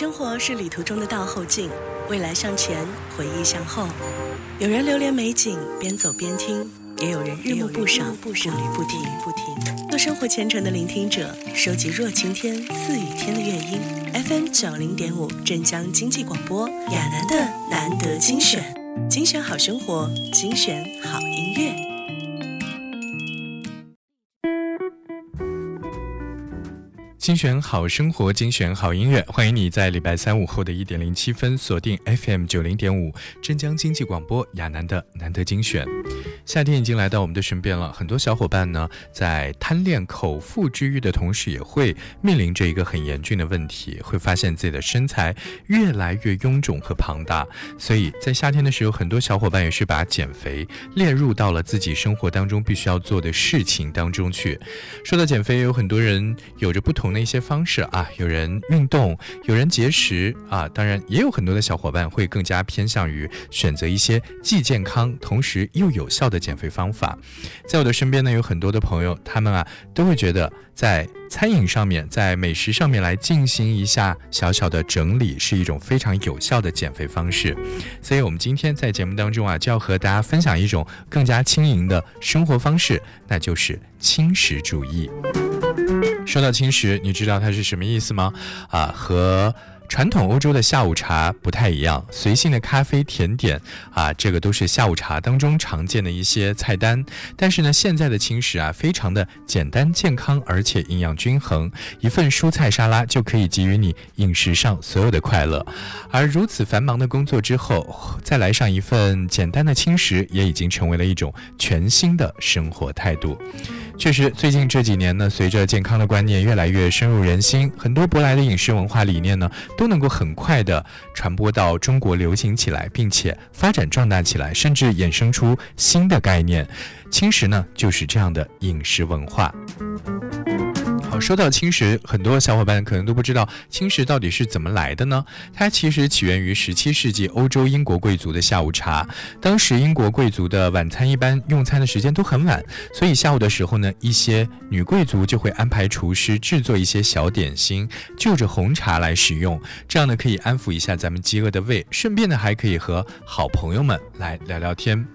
生活是旅途中的倒后镜，未来向前，回忆向后。有人流连美景，边走边听；也有人日暮不赏，步履不停。做生活虔诚的聆听者，收集若晴天、似雨天的乐音。FM 九零点五，镇江经济广播，亚楠的难得精选，精选好生活，精选好音乐。精选好生活，精选好音乐，欢迎你在礼拜三午后的一点零七分锁定 FM 九零点五镇江经济广播亚楠的难得精选。夏天已经来到我们的身边了，很多小伙伴呢在贪恋口腹之欲的同时，也会面临着一个很严峻的问题，会发现自己的身材越来越臃肿和庞大。所以在夏天的时候，很多小伙伴也是把减肥列入到了自己生活当中必须要做的事情当中去。说到减肥，有很多人有着不同的一些方式啊，有人运动，有人节食啊，当然也有很多的小伙伴会更加偏向于选择一些既健康同时又有效的。减肥方法，在我的身边呢，有很多的朋友，他们啊都会觉得在餐饮上面，在美食上面来进行一下小小的整理，是一种非常有效的减肥方式。所以，我们今天在节目当中啊，就要和大家分享一种更加轻盈的生活方式，那就是轻食主义。说到轻食，你知道它是什么意思吗？啊，和。传统欧洲的下午茶不太一样，随性的咖啡、甜点啊，这个都是下午茶当中常见的一些菜单。但是呢，现在的轻食啊，非常的简单、健康，而且营养均衡，一份蔬菜沙拉就可以给予你饮食上所有的快乐。而如此繁忙的工作之后，再来上一份简单的轻食，也已经成为了一种全新的生活态度。确实，最近这几年呢，随着健康的观念越来越深入人心，很多舶来的饮食文化理念呢，都能够很快的传播到中国流行起来，并且发展壮大起来，甚至衍生出新的概念。轻食呢，就是这样的饮食文化。说到轻食，很多小伙伴可能都不知道轻食到底是怎么来的呢？它其实起源于十七世纪欧洲英国贵族的下午茶。当时英国贵族的晚餐一般用餐的时间都很晚，所以下午的时候呢，一些女贵族就会安排厨师制作一些小点心，就着红茶来食用。这样呢，可以安抚一下咱们饥饿的胃，顺便呢，还可以和好朋友们来聊聊天。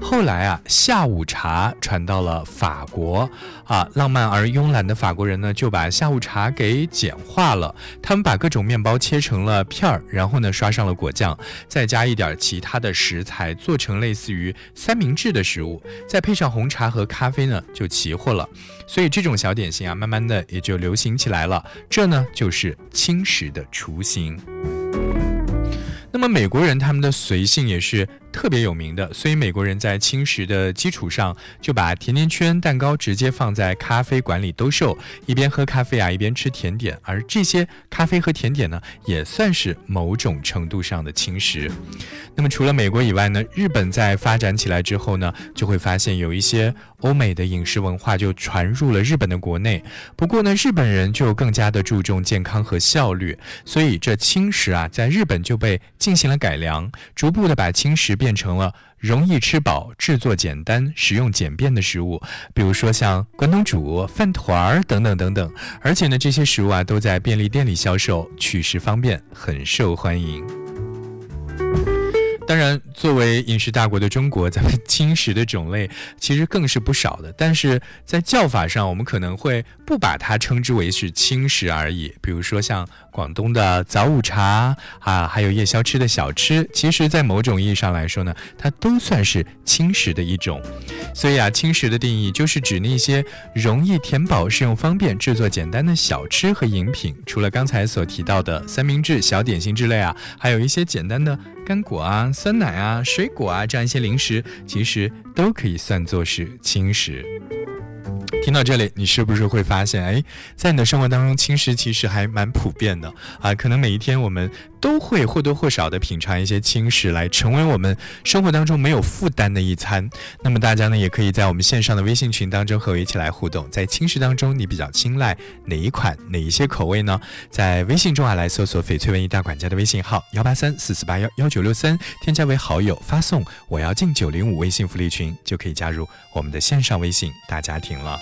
后来啊，下午茶传到了法国，啊，浪漫而慵懒的法国人呢，就把下午茶给简化了。他们把各种面包切成了片儿，然后呢，刷上了果酱，再加一点其他的食材，做成类似于三明治的食物，再配上红茶和咖啡呢，就齐活了。所以这种小点心啊，慢慢的也就流行起来了。这呢，就是轻食的雏形。那么美国人他们的随性也是。特别有名的，所以美国人在轻食的基础上，就把甜甜圈、蛋糕直接放在咖啡馆里兜售，一边喝咖啡啊，一边吃甜点。而这些咖啡和甜点呢，也算是某种程度上的轻食。那么除了美国以外呢，日本在发展起来之后呢，就会发现有一些欧美的饮食文化就传入了日本的国内。不过呢，日本人就更加的注重健康和效率，所以这轻食啊，在日本就被进行了改良，逐步的把轻食。变成了容易吃饱、制作简单、食用简便的食物，比如说像关东煮、饭团儿等等等等。而且呢，这些食物啊都在便利店里销售，取食方便，很受欢迎。当然，作为饮食大国的中国，咱们轻食的种类 其实更是不少的。但是在叫法上，我们可能会不把它称之为是轻食而已。比如说像广东的早午茶啊，还有夜宵吃的小吃，其实，在某种意义上来说呢，它都算是轻食的一种。所以啊，轻食的定义就是指那些容易填饱、适用方便、制作简单的小吃和饮品。除了刚才所提到的三明治、小点心之类啊，还有一些简单的干果啊。酸奶啊，水果啊，这样一些零食，其实都可以算作是轻食。听到这里，你是不是会发现，哎，在你的生活当中，轻食其实还蛮普遍的啊？可能每一天我们。都会或多或少的品尝一些轻食，来成为我们生活当中没有负担的一餐。那么大家呢，也可以在我们线上的微信群当中和我一起来互动。在轻食当中，你比较青睐哪一款、哪一些口味呢？在微信中啊，来搜索“翡翠文艺大管家”的微信号幺八三四四八幺幺九六三，添加为好友，发送“我要进九零五”微信福利群，就可以加入我们的线上微信大家庭了。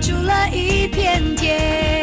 出了一片天，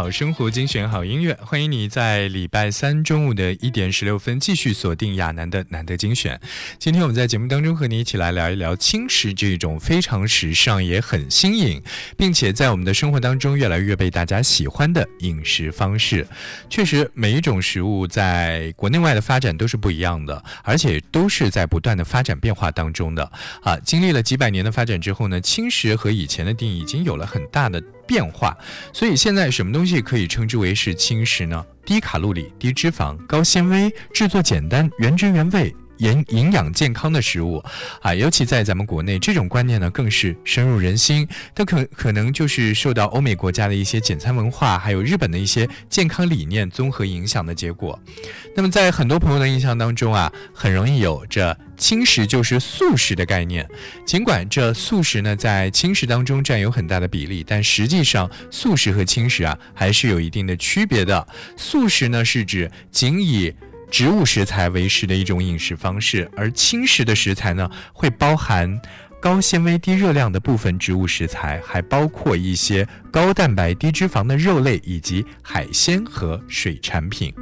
好生活，精选好音乐，欢迎你在礼拜三中午的一点十六分继续锁定亚楠的难得精选。今天我们在节目当中和你一起来聊一聊轻食这种非常时尚也很新颖，并且在我们的生活当中越来越被大家喜欢的饮食方式。确实，每一种食物在国内外的发展都是不一样的，而且都是在不断的发展变化当中的。啊，经历了几百年的发展之后呢，轻食和以前的定义已经有了很大的变化。所以现在什么东西可以称之为是轻食呢？低卡路里、低脂肪、高纤维，制作简单，原汁原味。营营养健康的食物，啊，尤其在咱们国内，这种观念呢更是深入人心。它可可能就是受到欧美国家的一些简餐文化，还有日本的一些健康理念综合影响的结果。那么在很多朋友的印象当中啊，很容易有着轻食就是素食的概念。尽管这素食呢在轻食当中占有很大的比例，但实际上素食和轻食啊还是有一定的区别的。素食呢是指仅以植物食材为食的一种饮食方式，而轻食的食材呢，会包含高纤维、低热量的部分植物食材，还包括一些高蛋白、低脂肪的肉类以及海鲜和水产品。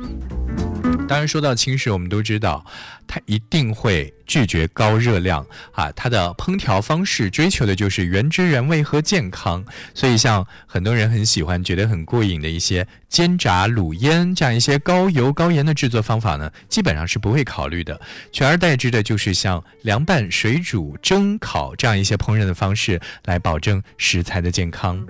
当然，说到轻食，我们都知道，它一定会拒绝高热量啊。它的烹调方式追求的就是原汁原味和健康，所以像很多人很喜欢、觉得很过瘾的一些煎炸、卤腌这样一些高油高盐的制作方法呢，基本上是不会考虑的。取而代之的就是像凉拌、水煮、蒸、烤这样一些烹饪的方式，来保证食材的健康。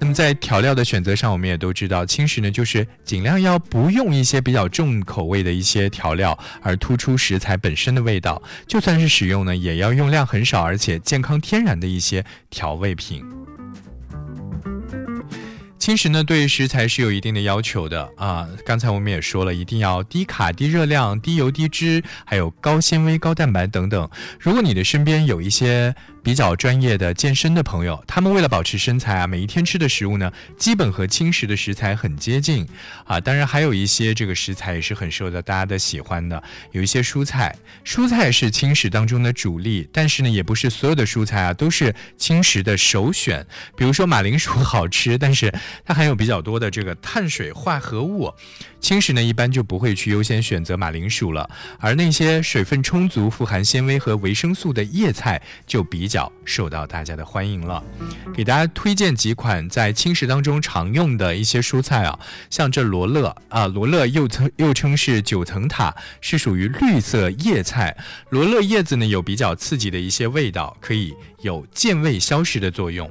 那么在调料的选择上，我们也都知道，轻食呢就是尽量要不用一些比较重口味的一些调料，而突出食材本身的味道。就算是使用呢，也要用量很少，而且健康天然的一些调味品。轻食呢，对食材是有一定的要求的啊。刚才我们也说了，一定要低卡、低热量、低油、低脂，还有高纤维、高蛋白等等。如果你的身边有一些比较专业的健身的朋友，他们为了保持身材啊，每一天吃的食物呢，基本和轻食的食材很接近啊。当然，还有一些这个食材也是很受到大家的喜欢的，有一些蔬菜，蔬菜是轻食当中的主力，但是呢，也不是所有的蔬菜啊都是轻食的首选。比如说马铃薯好吃，但是它含有比较多的这个碳水化合物，轻食呢一般就不会去优先选择马铃薯了，而那些水分充足、富含纤维和维生素的叶菜就比较受到大家的欢迎了。给大家推荐几款在轻食当中常用的一些蔬菜啊，像这罗勒啊，罗勒又称又称是九层塔，是属于绿色叶菜。罗勒叶子呢有比较刺激的一些味道，可以有健胃消食的作用。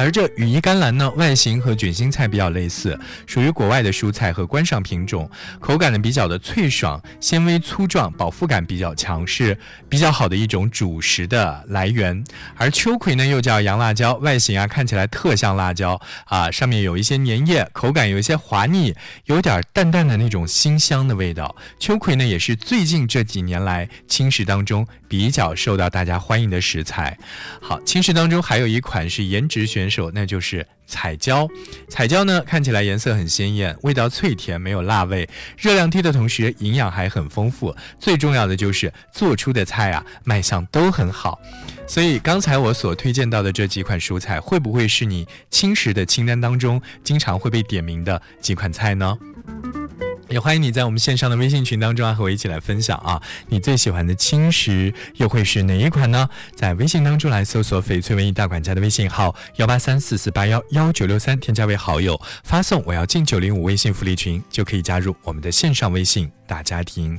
而这羽衣甘蓝呢，外形和卷心菜比较类似，属于国外的蔬菜和观赏品种，口感呢比较的脆爽，纤维粗壮，饱腹感比较强，是比较好的一种主食的来源。而秋葵呢又叫洋辣椒，外形啊看起来特像辣椒啊，上面有一些粘液，口感有一些滑腻，有点淡淡的那种辛香的味道。秋葵呢也是最近这几年来轻食当中比较受到大家欢迎的食材。好，轻食当中还有一款是颜值选。手那就是彩椒，彩椒呢看起来颜色很鲜艳，味道脆甜，没有辣味，热量低的同时营养还很丰富。最重要的就是做出的菜啊卖相都很好。所以刚才我所推荐到的这几款蔬菜，会不会是你轻食的清单当中经常会被点名的几款菜呢？也欢迎你在我们线上的微信群当中啊，和我一起来分享啊，你最喜欢的轻食又会是哪一款呢？在微信当中来搜索“翡翠文艺大管家”的微信号幺八三四四八幺幺九六三，添加为好友，发送“我要进九零五”微信福利群，就可以加入我们的线上微信大家庭。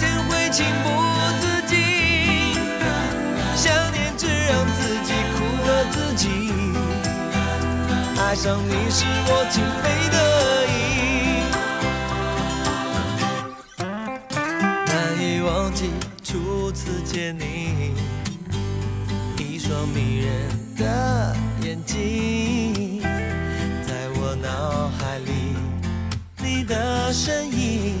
情不自禁，想念只让自己苦了自己。爱上你是我情非得已，难以忘记初次见你，一双迷人的眼睛，在我脑海里，你的身影。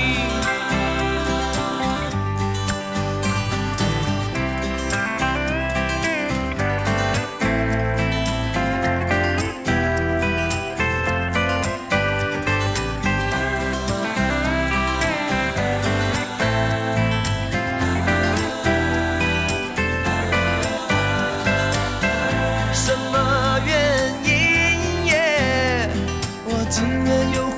今年有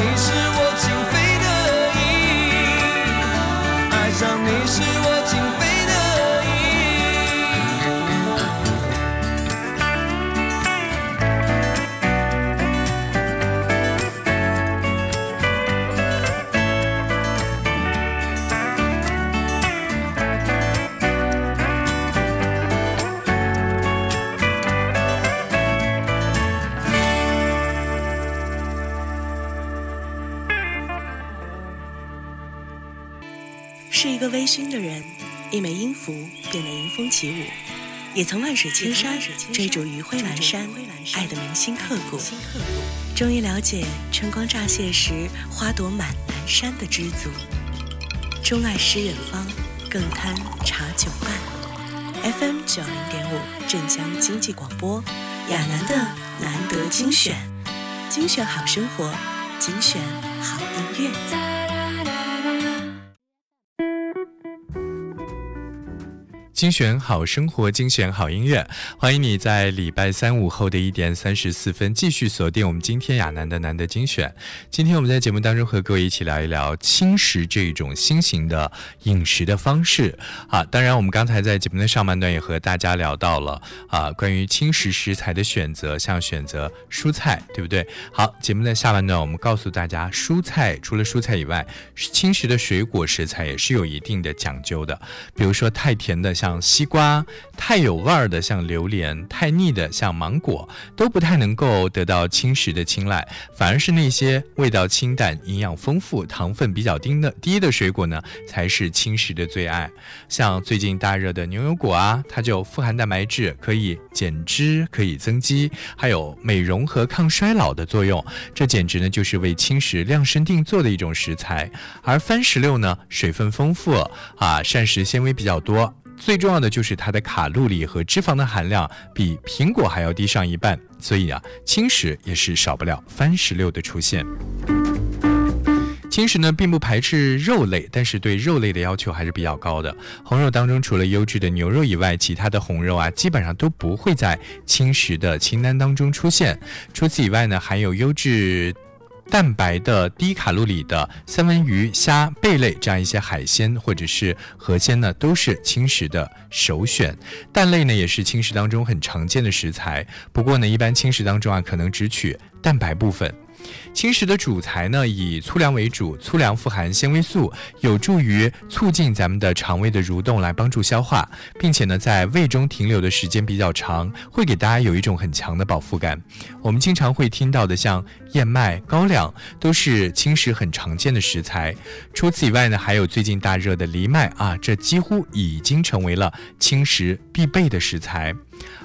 你是我情非得已爱上你是我熏的人，一枚音符变得迎风起舞，也曾万水千山追逐余晖阑珊，爱得铭心刻骨。终于了解春光乍泄时花朵满南山的知足，钟爱诗远方，更贪茶酒伴。FM 九零点五镇江经济广播，亚楠的难得精选，精选好生活，精选好音乐。精选好生活，精选好音乐，欢迎你在礼拜三午后的一点三十四分继续锁定我们今天亚楠的难得精选。今天我们在节目当中和各位一起聊一聊轻食这种新型的饮食的方式啊。当然，我们刚才在节目的上半段也和大家聊到了啊，关于轻食食材的选择，像选择蔬菜，对不对？好，节目的下半段我们告诉大家，蔬菜除了蔬菜以外，轻食的水果食材也是有一定的讲究的，比如说太甜的像。像西瓜太有味儿的，像榴莲；太腻的，像芒果，都不太能够得到轻食的青睐。反而是那些味道清淡、营养丰富、糖分比较低的低的水果呢，才是轻食的最爱。像最近大热的牛油果啊，它就富含蛋白质，可以减脂，可以增肌，还有美容和抗衰老的作用。这简直呢，就是为轻食量身定做的一种食材。而番石榴呢，水分丰富啊，膳食纤维比较多。最重要的就是它的卡路里和脂肪的含量比苹果还要低上一半，所以啊，轻食也是少不了番石榴的出现。轻食呢，并不排斥肉类，但是对肉类的要求还是比较高的。红肉当中，除了优质的牛肉以外，其他的红肉啊，基本上都不会在轻食的清单当中出现。除此以外呢，含有优质。蛋白的低卡路里的三文鱼、虾、贝类这样一些海鲜或者是河鲜呢，都是轻食的首选。蛋类呢，也是轻食当中很常见的食材。不过呢，一般轻食当中啊，可能只取蛋白部分。轻食的主材呢，以粗粮为主，粗粮富含纤维素，有助于促进咱们的肠胃的蠕动，来帮助消化，并且呢，在胃中停留的时间比较长，会给大家有一种很强的饱腹感。我们经常会听到的，像燕麦、高粱，都是轻食很常见的食材。除此以外呢，还有最近大热的藜麦啊，这几乎已经成为了轻食必备的食材。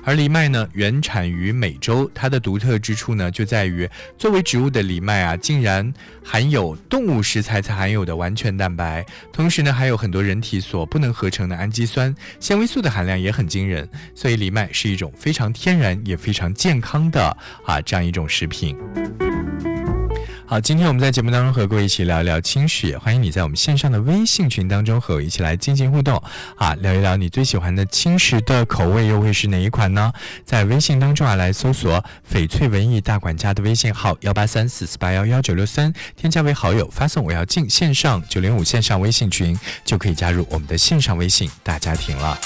而藜麦呢，原产于美洲，它的独特之处呢，就在于作为植物的藜麦啊，竟然含有动物食材才含有的完全蛋白，同时呢，还有很多人体所不能合成的氨基酸、纤维素的含量也很惊人，所以藜麦是一种非常天然也非常健康的啊这样一种食品。好，今天我们在节目当中和各位一起聊一聊轻食，也欢迎你在我们线上的微信群当中和我一起来进行互动啊，聊一聊你最喜欢的轻食的口味又会是哪一款呢？在微信当中啊，来搜索“翡翠文艺大管家”的微信号幺八三四四八幺幺九六三，添加为好友，发送“我要进线上九零五线上微信群”，就可以加入我们的线上微信大家庭了。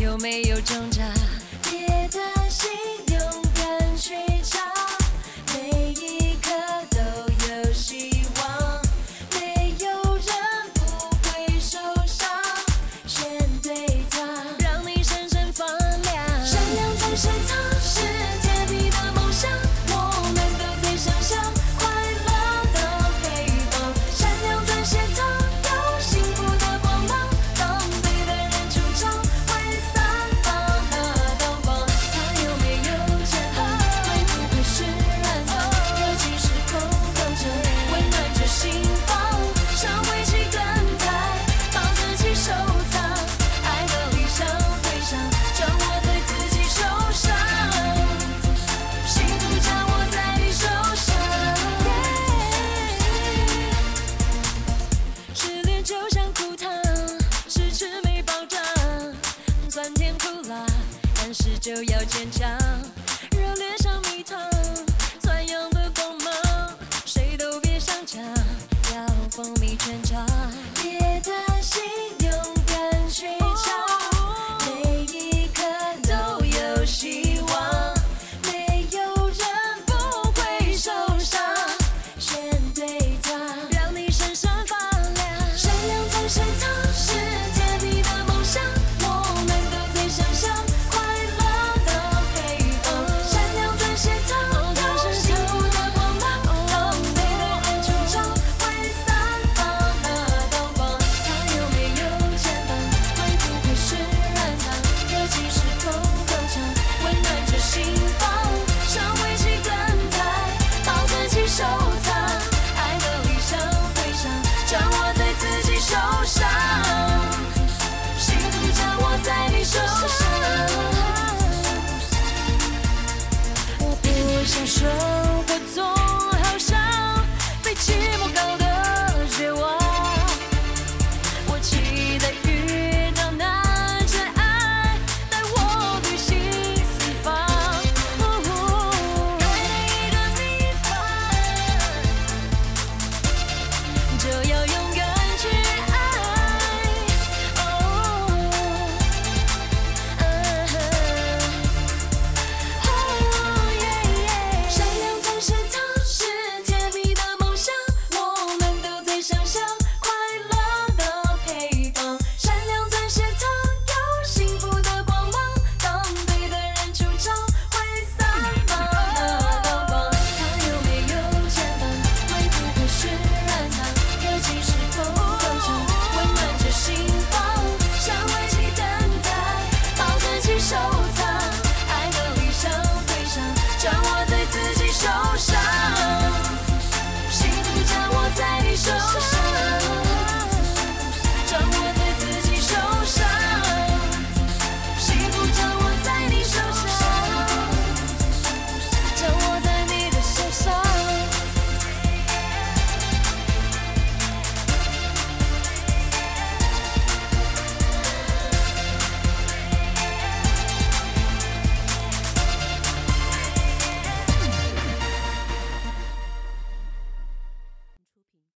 有没有挣扎？